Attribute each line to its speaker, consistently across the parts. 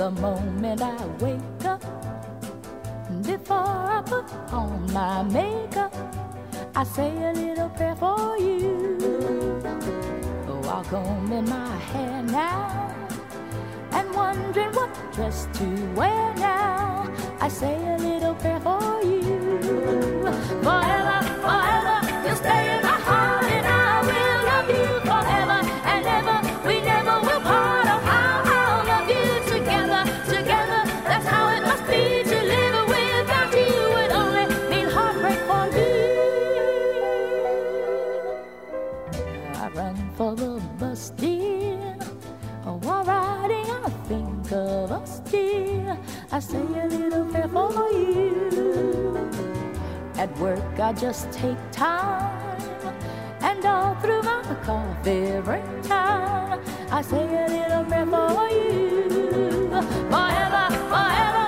Speaker 1: The moment I wake up, before I put on my makeup, I say a little prayer for you. While in my hair now, and wondering what dress to wear now, I say a little prayer for you. Work, I just take time, and all through my coffee break time, I say a little prayer for you. Forever, forever,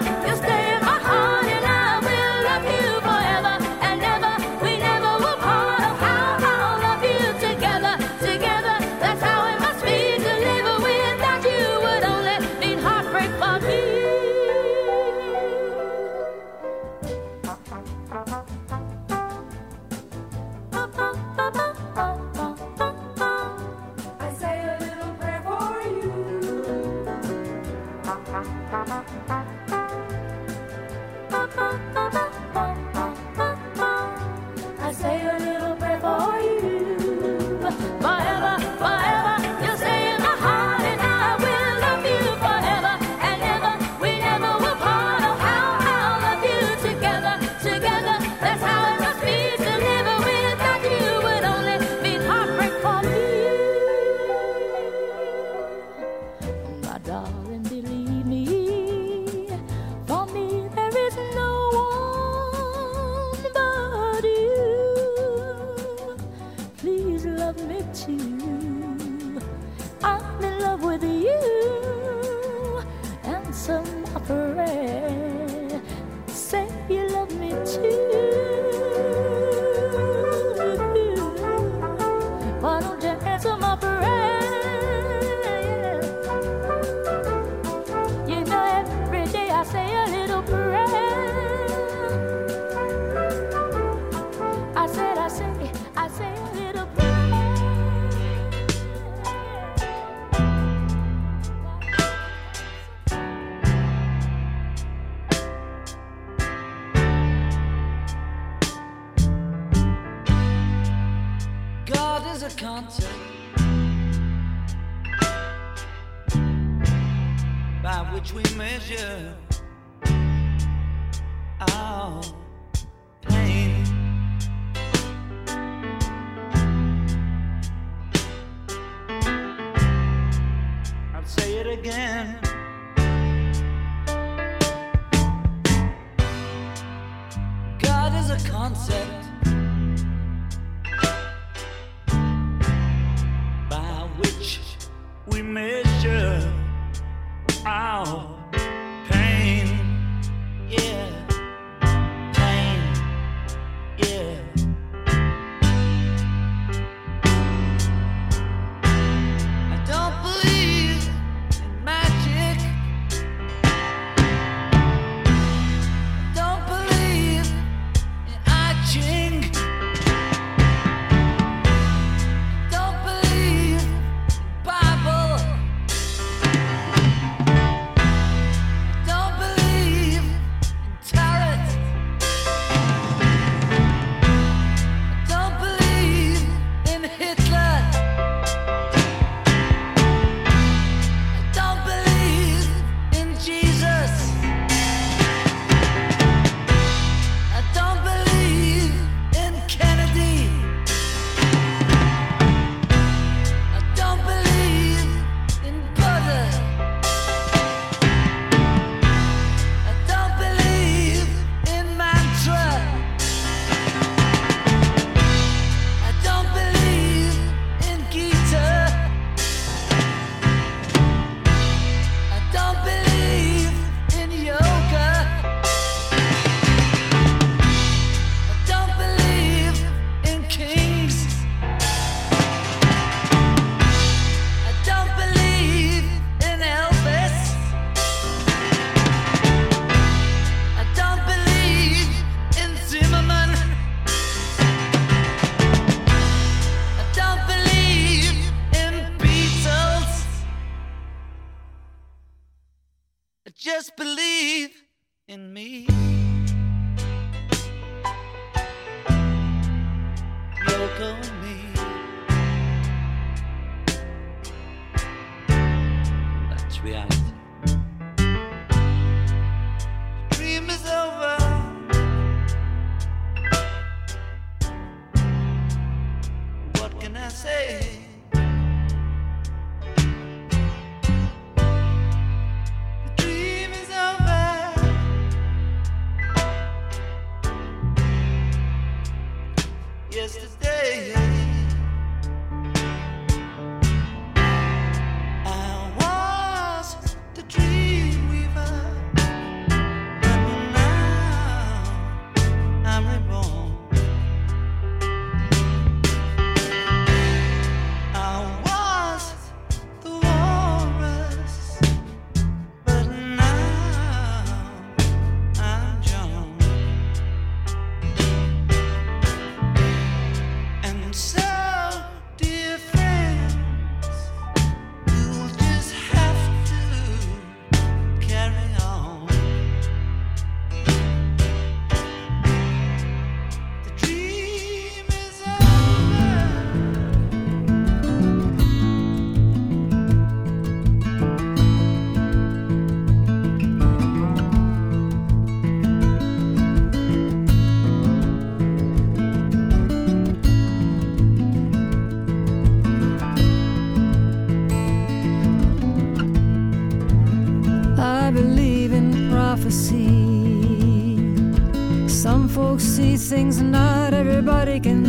Speaker 1: Things and
Speaker 2: not everybody can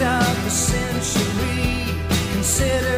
Speaker 3: of the
Speaker 4: century. Consider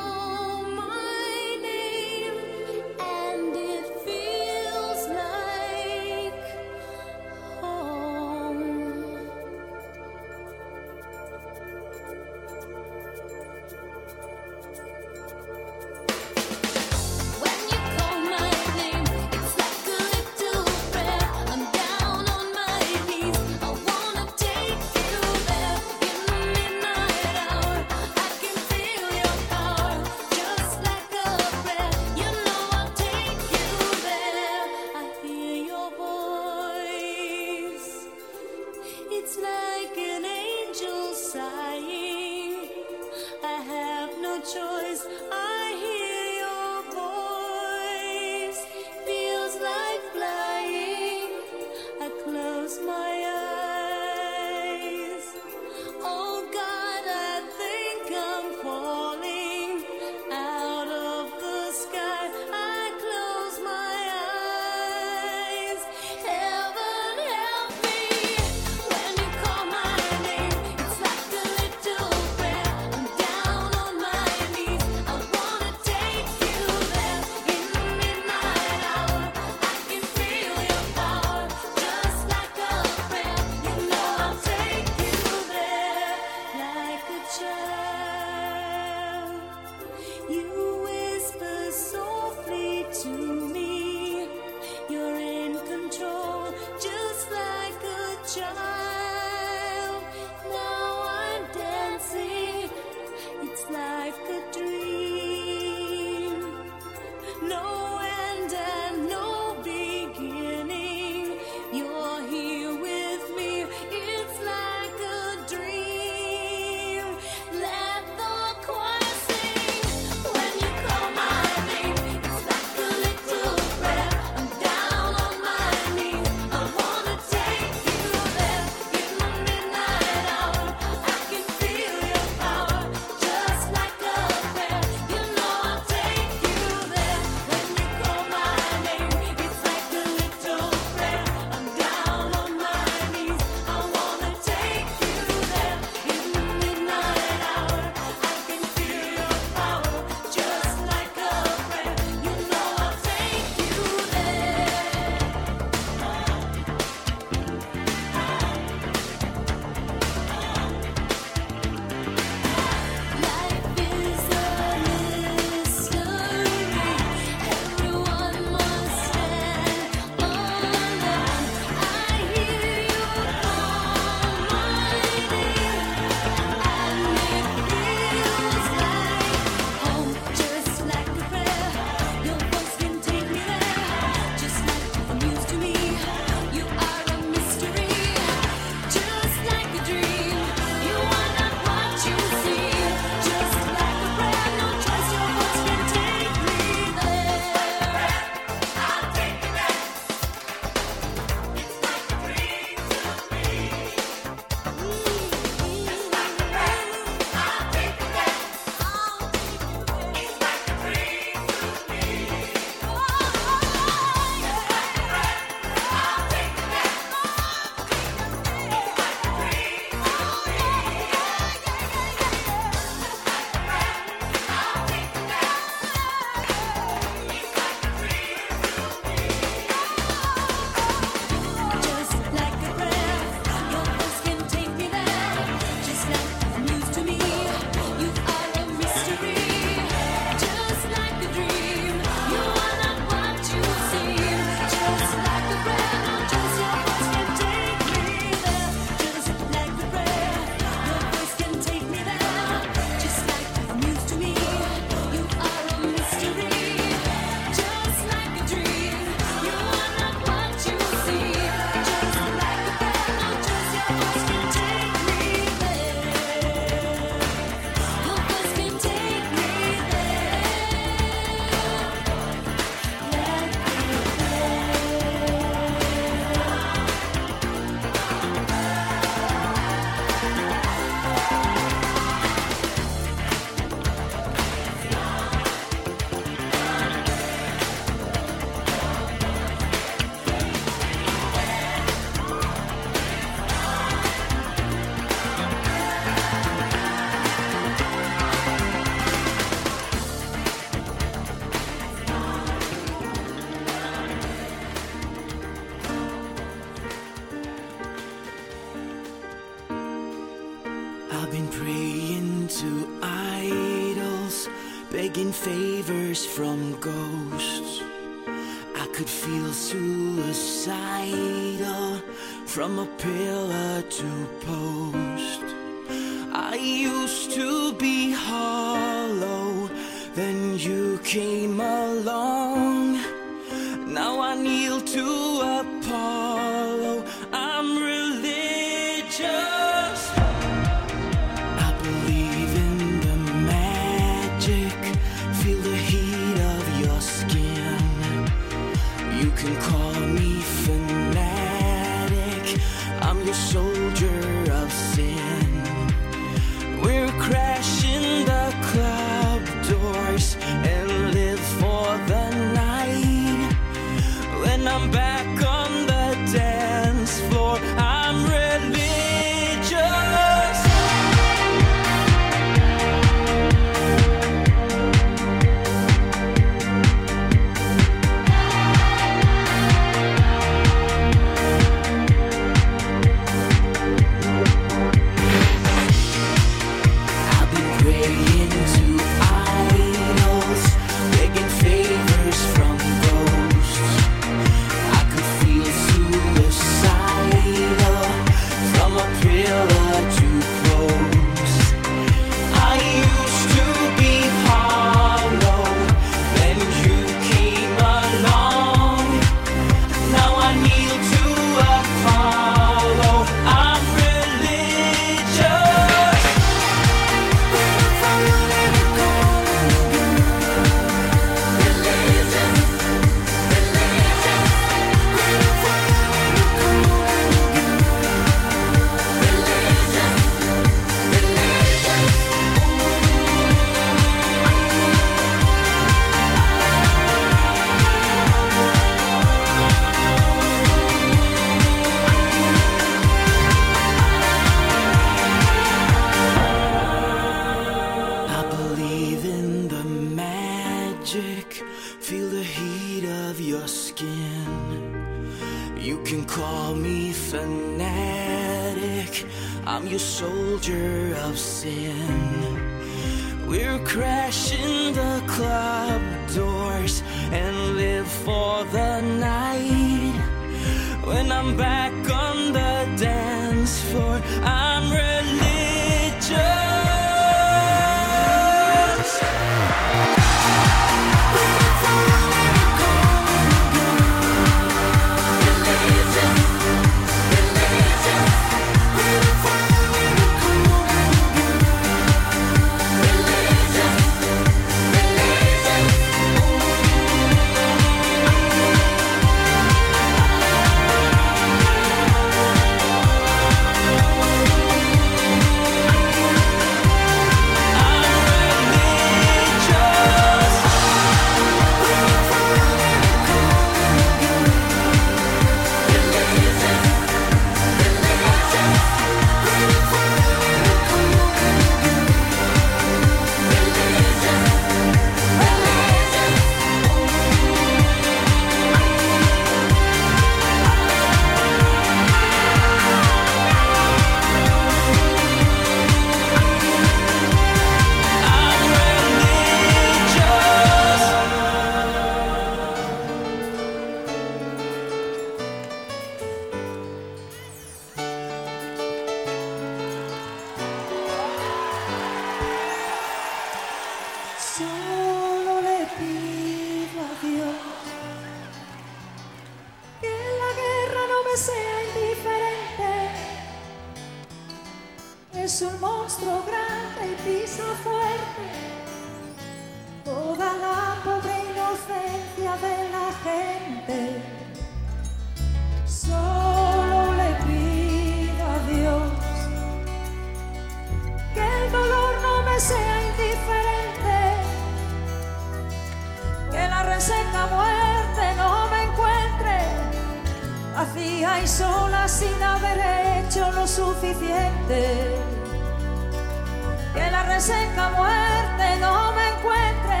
Speaker 5: que la reseca muerte no me encuentre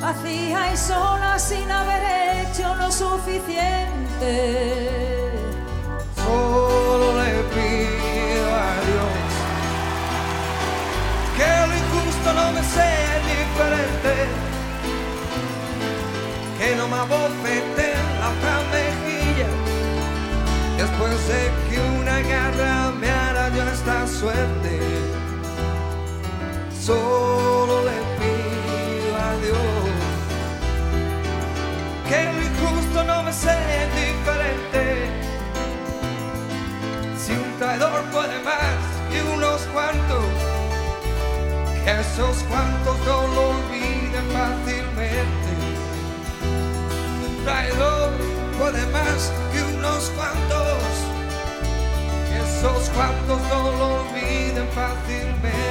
Speaker 5: vacía y sola sin haber hecho lo suficiente. Solo le pido a Dios que lo injusto
Speaker 6: no me sea indiferente, que no me abofete en la otra mejilla después de que una garra esta suerte, solo le pido a Dios que lo injusto no me sea indiferente. Si un traidor puede más que unos cuantos, que esos cuantos no lo olviden fácilmente. Un traidor puede más que unos cuantos, que esos cuantos no fácilmente.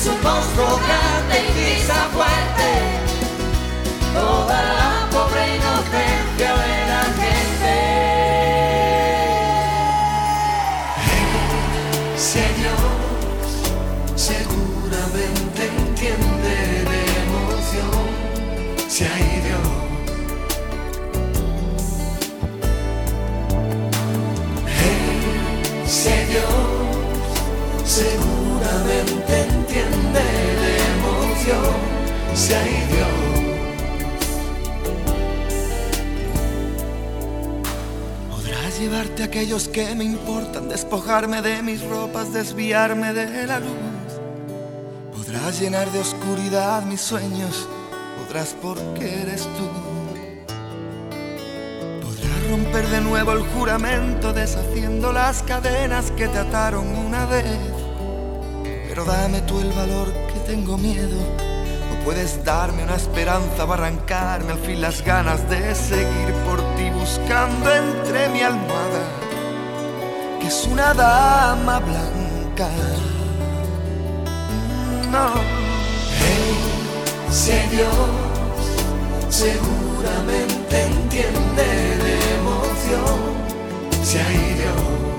Speaker 5: Es un monstruo grande y pisa fuerte toda la pobre inocencia de la gente.
Speaker 7: Dios seguramente entiende de emoción, si hay Dios. Podrás llevarte a aquellos que me importan, despojarme de mis ropas, desviarme de la luz. Podrás llenar de oscuridad mis sueños, podrás porque eres tú. Podrás romper de nuevo el juramento, deshaciendo las cadenas que te ataron una vez. Pero dame tú el valor que tengo miedo. Puedes darme una esperanza o arrancarme al fin las ganas de seguir por ti buscando entre mi almohada, que es una dama blanca. No. Si Dios seguramente entiende de emoción, si hay Dios.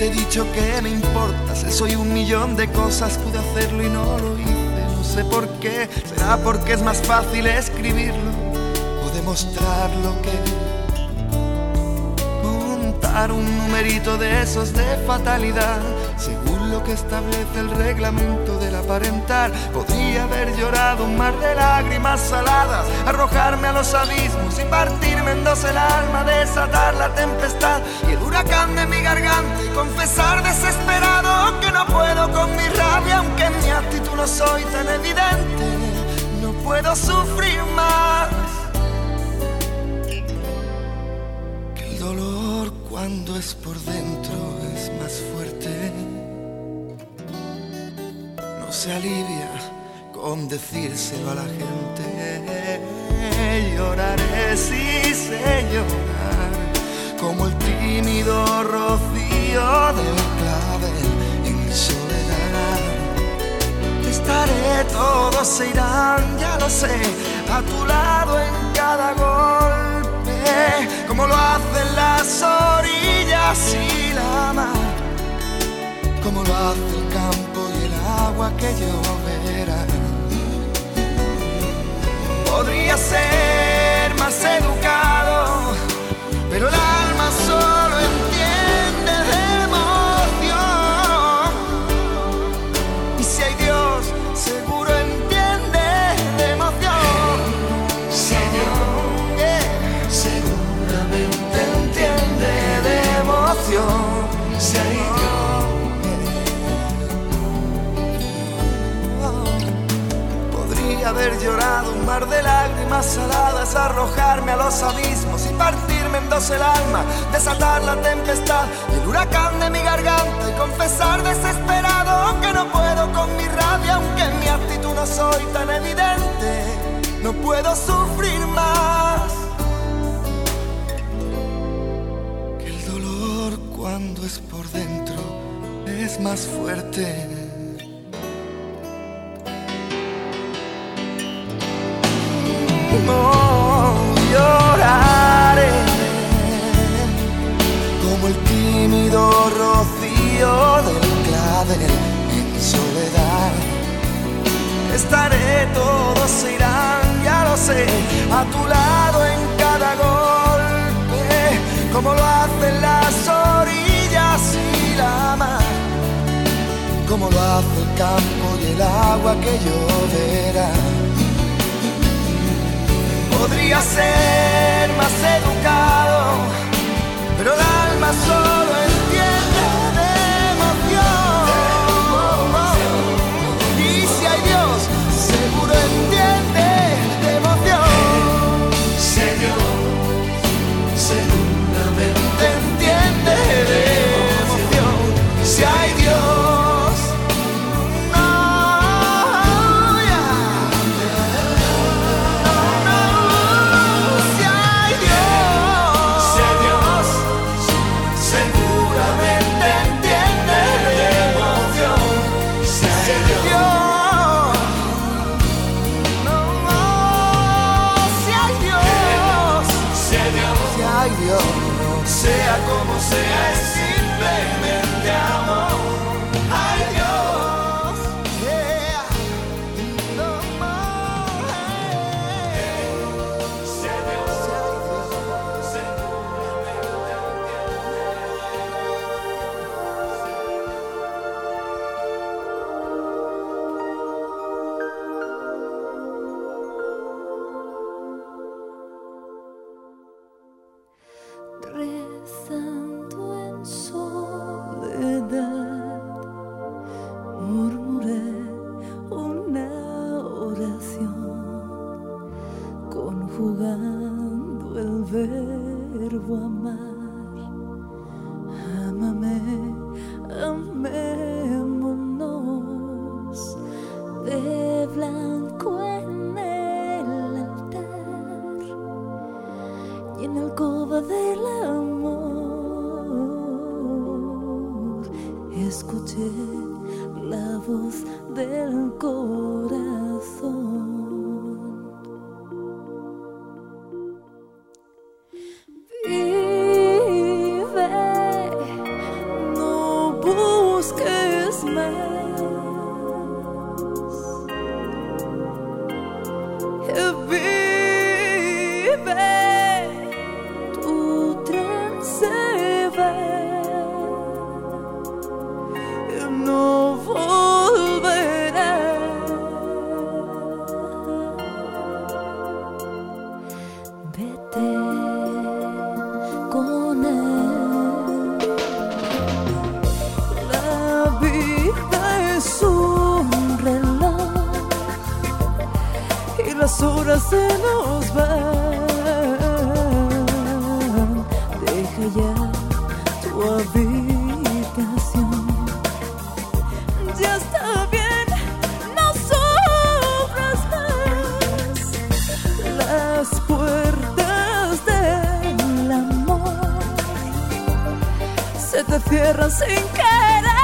Speaker 7: Podría haberte dicho que me importas, soy un millón de cosas, pude hacerlo y no lo hice, no sé por qué, será porque es más fácil escribirlo o demostrar lo que montar un numerito de esos de fatalidad. Según lo que establece el reglamento del aparentar, podría haber llorado un mar de lágrimas saladas, arrojarme a los abismos y partirme en dos el alma, desatar la tempestad y el huracán de mi garganta y confesar desesperado que no puedo con mi rabia, aunque en mi actitud no soy tan evidente, no puedo sufrir más. que el dolor cuando es por dentro es más fuerte. Se alivia con decírselo a la gente. Lloraré si sé llorar, como el tímido rocío del clavel en soledad. Estaré, todos se irán, ya lo sé, a tu lado en cada golpe, como lo hacen las orillas y la mar, como lo hace el campo agua que lloverá. Podría ser más educado, pero el de lágrimas saladas, arrojarme a los abismos y partirme en dos el alma, desatar la tempestad y el huracán de mi garganta y confesar desesperado que no puedo con mi rabia, aunque mi actitud no soy tan evidente, no puedo sufrir más. Que el dolor cuando es por dentro es más fuerte. No lloraré. Como el tímido rocío del clavel en soledad. Estaré, todos irán, ya lo sé, a tu lado en cada golpe, como lo hacen las orillas y la mar, como lo hace el campo y el agua que lloverá podría ser más educado, pero el alma solo entiende como sea,
Speaker 6: la voz del corazón. Sin querer.